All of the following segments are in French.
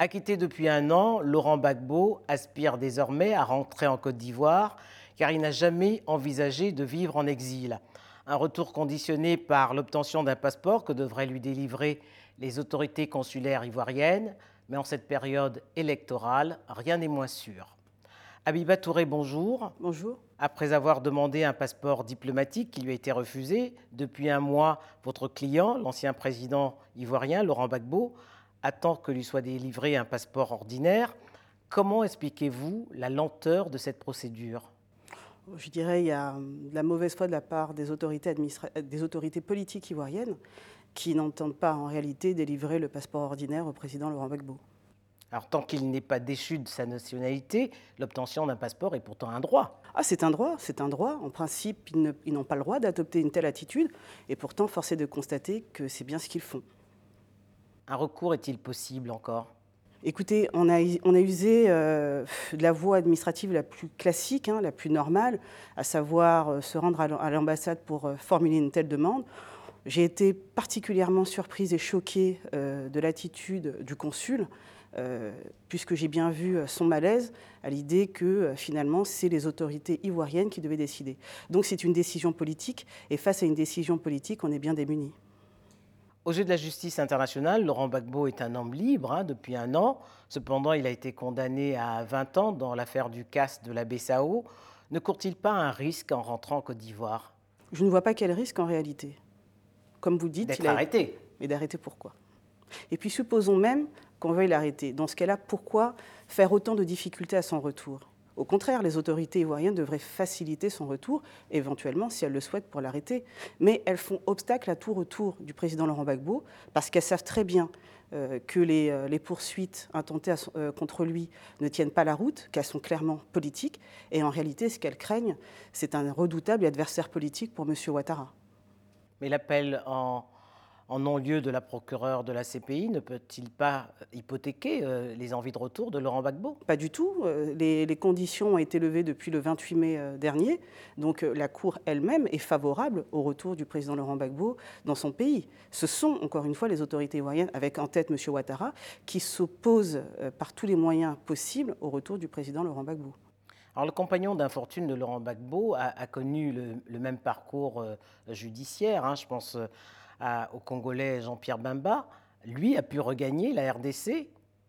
Acquitté depuis un an, Laurent Gbagbo aspire désormais à rentrer en Côte d'Ivoire car il n'a jamais envisagé de vivre en exil. Un retour conditionné par l'obtention d'un passeport que devraient lui délivrer les autorités consulaires ivoiriennes, mais en cette période électorale, rien n'est moins sûr. Abiba Touré, bonjour. Bonjour. Après avoir demandé un passeport diplomatique qui lui a été refusé, depuis un mois, votre client, l'ancien président ivoirien Laurent Gbagbo, attend que lui soit délivré un passeport ordinaire. Comment expliquez-vous la lenteur de cette procédure? Je dirais qu'il y a de la mauvaise foi de la part des autorités, des autorités politiques ivoiriennes qui n'entendent pas en réalité délivrer le passeport ordinaire au président Laurent Gbagbo. Alors tant qu'il n'est pas déchu de sa nationalité, l'obtention d'un passeport est pourtant un droit. Ah, c'est un droit, c'est un droit. En principe, ils n'ont pas le droit d'adopter une telle attitude, et pourtant, force est de constater que c'est bien ce qu'ils font. Un recours est-il possible encore? Écoutez, on a, usé euh, de la voie administrative la plus classique, hein, la plus normale, à savoir euh, se rendre à l'ambassade pour euh, formuler une telle demande. J'ai été particulièrement surprise et choquée de l'attitude du consul, puisque j'ai bien vu son malaise à l'idée que finalement c'est les autorités ivoiriennes qui devaient décider. Donc c'est une décision politique, et face à une décision politique, on est bien démunis. Au jeu de la justice internationale, Laurent Gbagbo est un homme libre hein, depuis un an. Cependant, il a été condamné à 20 ans dans l'affaire du casse de la BSAO. Ne court-il pas un risque en rentrant en Côte d'Ivoire? Je ne vois pas quel risque en réalité. Comme vous dites, d'être arrêté. Mais d'arrêter pourquoi? Et puis supposons même qu'on veuille l'arrêter. Dans ce cas-là, pourquoi faire autant de difficultés à son retour? Au contraire, les autorités ivoiriennes devraient faciliter son retour, éventuellement, si elles le souhaitent, pour l'arrêter. Mais elles font obstacle à tout retour du président Laurent Gbagbo, parce qu'elles savent très bien euh, que euh, les, poursuites intentées euh, contre lui ne tiennent pas la route, qu'elles sont clairement politiques. Et en réalité, ce qu'elles craignent, c'est un redoutable adversaire politique pour M. Ouattara. Mais l'appel en en non-lieu de la procureure de la CPI, ne peut-il pas hypothéquer euh, les envies de retour de Laurent Gbagbo? Pas du tout. Euh, les, conditions ont été levées depuis le 28 mai euh, dernier. Donc la Cour elle-même est favorable au retour du président Laurent Gbagbo dans son pays. Ce sont, encore une fois, les autorités ivoiriennes, avec en tête M. Ouattara, qui s'opposent par tous les moyens possibles au retour du président Laurent Gbagbo. Alors, le compagnon d'infortune de Laurent Gbagbo a, connu le, même parcours judiciaire. Hein, je pense au Congolais Jean-Pierre Bemba, lui a pu regagner la RDC.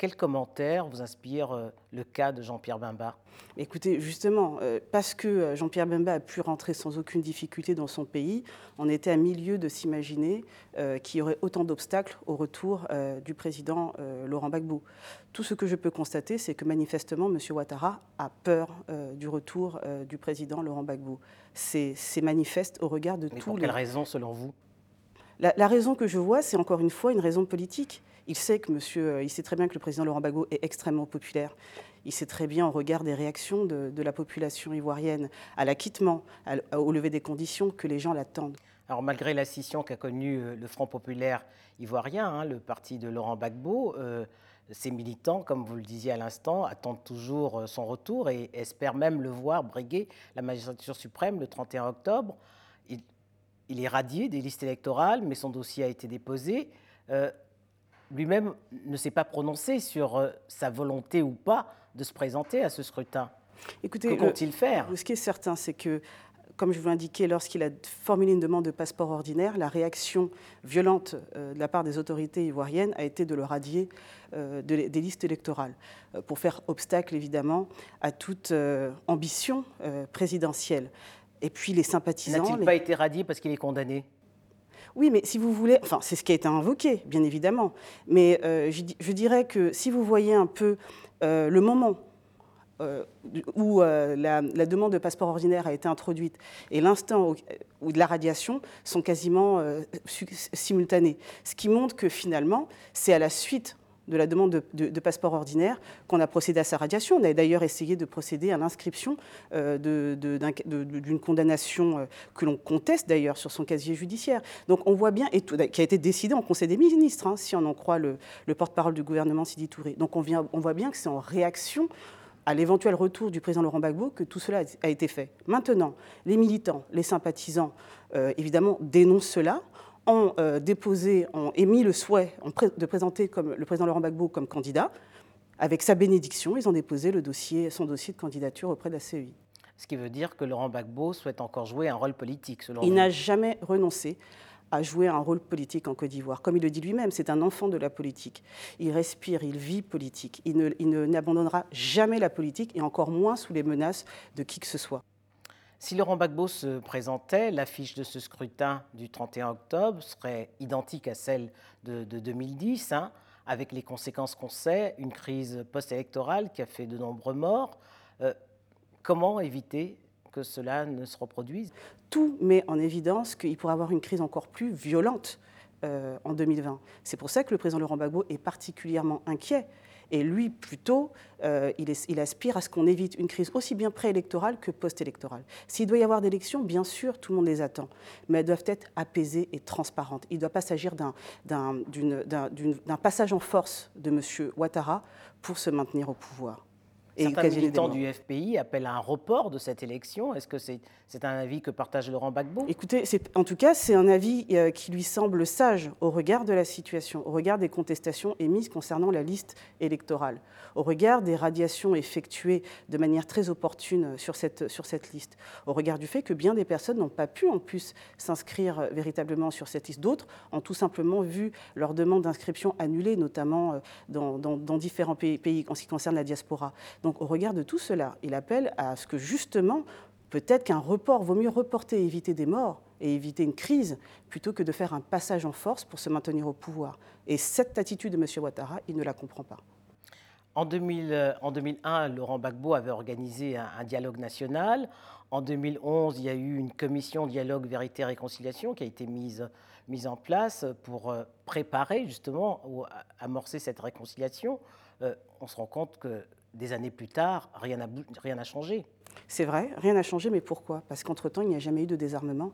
Quel commentaire vous inspire euh, le cas de Jean-Pierre Bemba? Écoutez, justement, euh, parce que euh, Jean-Pierre Bemba a pu rentrer sans aucune difficulté dans son pays, on était à milieu de s'imaginer qu'il y aurait autant d'obstacles au retour du président Laurent Gbagbo. Tout ce que je peux constater, c'est que manifestement, M. Ouattara a peur du retour du président Laurent Gbagbo. C'est manifeste au regard de Mais tous pour quelle raison, selon vous? La, raison que je vois, c'est encore une fois une raison politique. Il sait, que monsieur, euh, il sait très bien que le président Laurent Gbagbo est extrêmement populaire. Il sait très bien, au regard des réactions de, la population ivoirienne à l'acquittement, au lever des conditions, que les gens l'attendent. Alors malgré la scission qu'a connue euh, le Front populaire ivoirien, hein, le parti de Laurent Gbagbo, euh, ses militants, comme vous le disiez à l'instant, attendent toujours son retour et espèrent même le voir briguer la magistrature suprême le 31 octobre. Il est radié des listes électorales, mais son dossier a été déposé. Euh, lui-même ne s'est pas prononcé sur euh, sa volonté ou pas de se présenter à ce scrutin. Écoutez, que compte-t-il faire? Ce qui est certain, c'est que comme je vous l'indiquais, lorsqu'il a formulé une demande de passeport ordinaire, la réaction violente euh, de la part des autorités ivoiriennes a été de le radier des listes électorales, pour faire obstacle évidemment à toute ambition présidentielle. Et puis les sympathisants. N'a-t-il pas été radié parce qu'il est condamné? Oui, mais si vous voulez, enfin, c'est ce qui a été invoqué, bien évidemment. Mais euh, je, dirais que si vous voyez un peu euh, le moment euh, où la, demande de passeport ordinaire a été introduite et l'instant où, de la radiation sont quasiment simultanés. Ce qui montre que finalement, c'est à la suite de la demande de, passeport ordinaire qu'on a procédé à sa radiation. On a d'ailleurs essayé de procéder à l'inscription euh, d'une condamnation euh, que l'on conteste d'ailleurs sur son casier judiciaire. Donc on voit bien, et qui a été décidé en Conseil des ministres, hein, si on en croit le, porte-parole du gouvernement Sidi Touré. Donc on voit bien que c'est en réaction à l'éventuel retour du président Laurent Gbagbo que tout cela a été fait. Maintenant, les militants, les sympathisants, euh, évidemment, dénoncent cela ont euh, déposé, ont émis le souhait de présenter comme, le président Laurent Gbagbo comme candidat. Avec sa bénédiction, ils ont déposé le dossier, son dossier de candidature auprès de la CEI. Ce qui veut dire que Laurent Gbagbo souhaite encore jouer un rôle politique, selon Il n'a jamais renoncé à jouer un rôle politique en Côte d'Ivoire. Comme il le dit lui-même, c'est un enfant de la politique. Il respire, il vit politique. Il, n'abandonnera jamais la politique et encore moins sous les menaces de qui que ce soit. Si Laurent Gbagbo se présentait, l'affiche de ce scrutin du 31 octobre serait identique à celle de, 2010, hein, avec les conséquences qu'on sait, une crise post-électorale qui a fait de nombreux morts. Euh, comment éviter que cela ne se reproduise? Tout met en évidence qu'il pourrait avoir une crise encore plus violente euh, en 2020. C'est pour ça que le président Laurent Gbagbo est particulièrement inquiet. Et lui, plutôt, euh, il, aspire à ce qu'on évite une crise aussi bien préélectorale que post-électorale. S'il doit y avoir des élections, bien sûr, tout le monde les attend, mais elles doivent être apaisées et transparentes. Il ne doit pas s'agir d'un passage en force de M. Ouattara pour se maintenir au pouvoir. Certains militants du FPI appellent à un report de cette élection. Est-ce que c'est un avis que partage Laurent Gbagbo? Écoutez, en tout cas, c'est un avis euh, qui lui semble sage au regard de la situation, au regard des contestations émises concernant la liste électorale, au regard des radiations effectuées de manière très opportune sur cette, sur cette liste, au regard du fait que bien des personnes n'ont pas pu en plus s'inscrire véritablement sur cette liste. D'autres ont tout simplement vu leur demande d'inscription annulée, notamment euh, dans, dans, différents pays, pays en ce qui concerne la diaspora. Donc au regard de tout cela, il appelle à ce que justement, peut-être qu'un report, vaut mieux reporter et éviter des morts et éviter une crise plutôt que de faire un passage en force pour se maintenir au pouvoir. Et cette attitude de M. Ouattara, il ne la comprend pas. En, 2000, en 2001, Laurent Gbagbo avait organisé un, dialogue national. En 2011, il y a eu une commission dialogue vérité réconciliation qui a été mise, mise en place pour euh, préparer justement ou amorcer cette réconciliation. Euh, on se rend compte que des années plus tard, rien n'a changé. C'est vrai, rien n'a changé, mais pourquoi? Parce qu'entre-temps, il n'y a jamais eu de désarmement.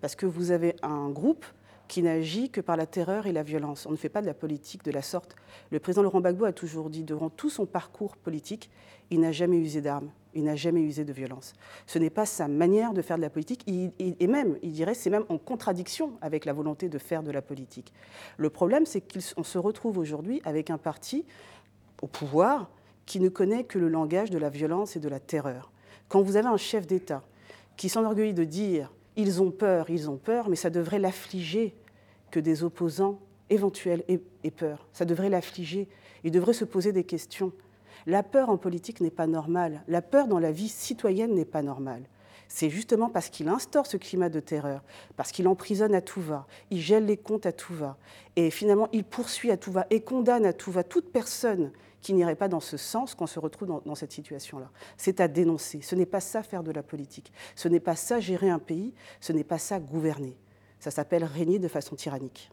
Parce que vous avez un groupe qui n'agit que par la terreur et la violence. On ne fait pas de la politique de la sorte. Le président Laurent Gbagbo a toujours dit, durant tout son parcours politique, il n'a jamais usé d'armes, il n'a jamais usé de violence. Ce n'est pas sa manière de faire de la politique, et même, il dirait, c'est même en contradiction avec la volonté de faire de la politique. Le problème, c'est qu'on se retrouve aujourd'hui avec un parti au pouvoir qui ne connaît que le langage de la violence et de la terreur. Quand vous avez un chef d'État qui s'enorgueillit de dire ils ont peur, ils ont peur, mais ça devrait l'affliger que des opposants éventuels aient peur. Ça devrait l'affliger. Il devrait se poser des questions. La peur en politique n'est pas normale. La peur dans la vie citoyenne n'est pas normale. C'est justement parce qu'il instaure ce climat de terreur, parce qu'il emprisonne à tout va, il gèle les comptes à tout va, et finalement il poursuit à tout va et condamne à tout va toute personne qui n'irait pas dans ce sens qu'on se retrouve dans, cette situation-là. C'est à dénoncer. Ce n'est pas ça faire de la politique. Ce n'est pas ça gérer un pays. Ce n'est pas ça gouverner. Ça s'appelle régner de façon tyrannique.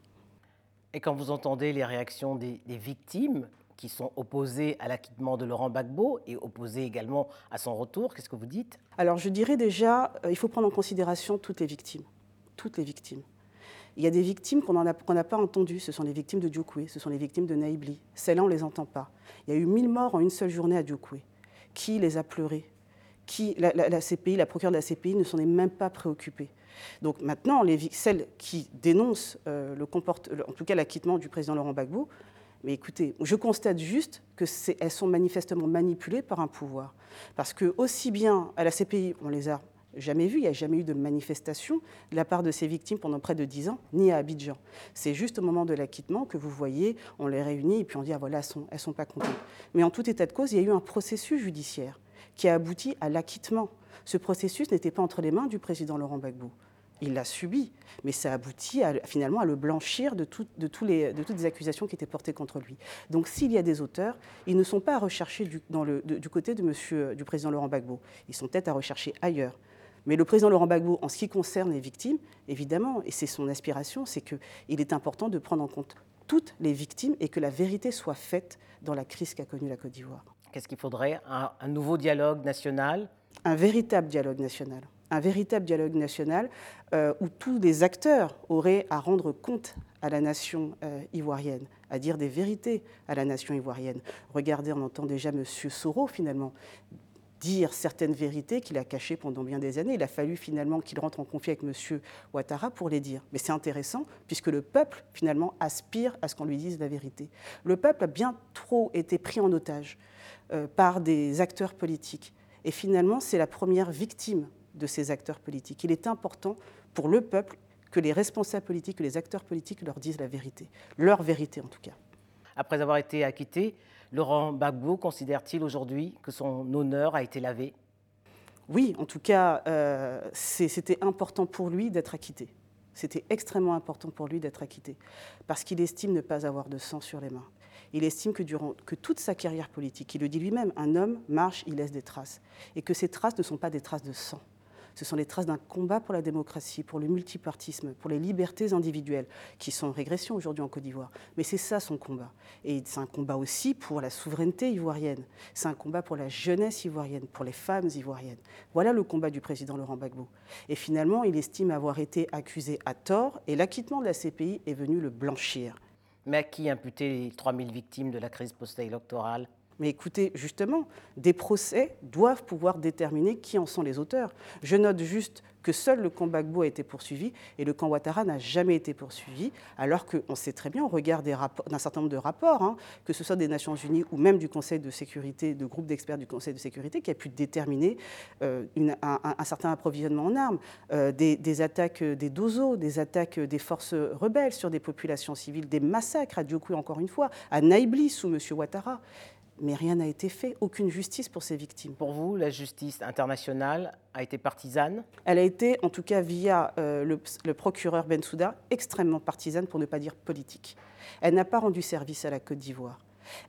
Et quand vous entendez les réactions des, victimes qui sont opposées à l'acquittement de Laurent Gbagbo et opposées également à son retour, qu'est-ce que vous dites? Alors je dirais déjà, euh, il faut prendre en considération toutes les victimes. Toutes les victimes. Il y a des victimes qu'on n'a pas entendues. Ce sont les victimes de Djoukoué, ce sont les victimes de Naïbli. Celles-là, on ne les entend pas. Il y a eu 1000 morts en une seule journée à Djoukoué. Qui les a pleurés qui, la, CPI, la procureure de la CPI ne s'en est même pas préoccupée. Donc maintenant, les, celles qui dénoncent euh, le comporte, en tout cas l'acquittement du président Laurent Gbagbo, mais écoutez, je constate juste qu'elles sont manifestement manipulées par un pouvoir. Parce que aussi bien à la CPI, on les a jamais vu, il n'y a jamais eu de manifestation de la part de ces victimes pendant près de dix ans, ni à Abidjan. C'est juste au moment de l'acquittement que vous voyez, on les réunit et puis on dit, ah voilà, elles ne sont, pas comptées. Mais en tout état de cause, il y a eu un processus judiciaire qui a abouti à l'acquittement. Ce processus n'était pas entre les mains du président Laurent Gbagbo. Il l'a subi, mais ça aboutit à, finalement à le blanchir de, toutes les accusations qui étaient portées contre lui. Donc s'il y a des auteurs, ils ne sont pas à rechercher du, côté du président Laurent Gbagbo. Ils sont peut-être à rechercher ailleurs. Mais le président Laurent Gbagbo, en ce qui concerne les victimes, évidemment, et c'est son aspiration, c'est qu'il est important de prendre en compte toutes les victimes et que la vérité soit faite dans la crise qu'a connue la Côte d'Ivoire. Qu'est-ce qu'il faudrait? Un, nouveau dialogue national? Un véritable dialogue national. Un véritable dialogue national euh, où tous les acteurs auraient à rendre compte à la nation euh, ivoirienne, à dire des vérités à la nation ivoirienne. Regardez, on entend déjà M. Soro finalement dire certaines vérités qu'il a cachées pendant bien des années. Il a fallu finalement qu'il rentre en conflit avec M. Ouattara pour les dire. Mais c'est intéressant puisque le peuple finalement aspire à ce qu'on lui dise la vérité. Le peuple a bien trop été pris en otage euh, par des acteurs politiques. Et finalement, c'est la première victime de ces acteurs politiques. Il est important pour le peuple que les responsables politiques, que les acteurs politiques leur disent la vérité, leur vérité en tout cas. Après avoir été acquitté, Laurent Gbagbo considère-t-il aujourd'hui que son honneur a été lavé? Oui, en tout cas, euh, c'était important pour lui d'être acquitté. C'était extrêmement important pour lui d'être acquitté, parce qu'il estime ne pas avoir de sang sur les mains. Il estime que durant que toute sa carrière politique, il le dit lui-même, un homme marche, il laisse des traces, et que ces traces ne sont pas des traces de sang. Ce sont les traces d'un combat pour la démocratie, pour le multipartisme, pour les libertés individuelles, qui sont en régression aujourd'hui en Côte d'Ivoire. Mais c'est ça son combat. Et c'est un combat aussi pour la souveraineté ivoirienne. C'est un combat pour la jeunesse ivoirienne, pour les femmes ivoiriennes. Voilà le combat du président Laurent Gbagbo. Et finalement, il estime avoir été accusé à tort, et l'acquittement de la CPI est venu le blanchir. Mais à qui imputer les 3000 victimes de la crise post-électorale? Mais écoutez, justement, des procès doivent pouvoir déterminer qui en sont les auteurs. Je note juste que seul le camp Gbagbo a été poursuivi et le camp Ouattara n'a jamais été poursuivi, alors qu'on sait très bien, au regard d'un certain nombre de rapports, hein, que ce soit des Nations Unies ou même du Conseil de sécurité, de groupes d'experts du Conseil de sécurité, qui a pu déterminer euh, un, certain approvisionnement en armes, euh, des, attaques des dozos, des attaques des forces rebelles sur des populations civiles, des massacres à Diokou encore une fois, à Naïbli sous M. Ouattara mais rien n'a été fait, aucune justice pour ces victimes. Pour vous, la justice internationale a été partisane? Elle a été, en tout cas via euh, le, le, procureur Bensouda, extrêmement partisane, pour ne pas dire politique. Elle n'a pas rendu service à la Côte d'Ivoire.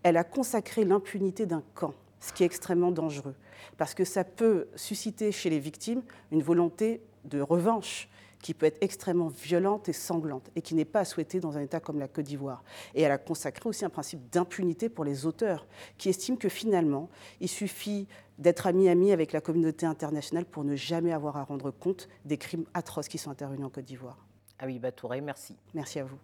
Elle a consacré l'impunité d'un camp, ce qui est extrêmement dangereux, parce que ça peut susciter chez les victimes une volonté de revanche, qui peut être extrêmement violente et sanglante et qui n'est pas souhaitée dans un État comme la Côte d'Ivoire. Et elle a consacré aussi un principe d'impunité pour les auteurs, qui estiment que finalement, il suffit d'être ami-ami avec la communauté internationale pour ne jamais avoir à rendre compte des crimes atroces qui sont intervenus en Côte d'Ivoire. Ah oui, Touré, merci. Merci à vous.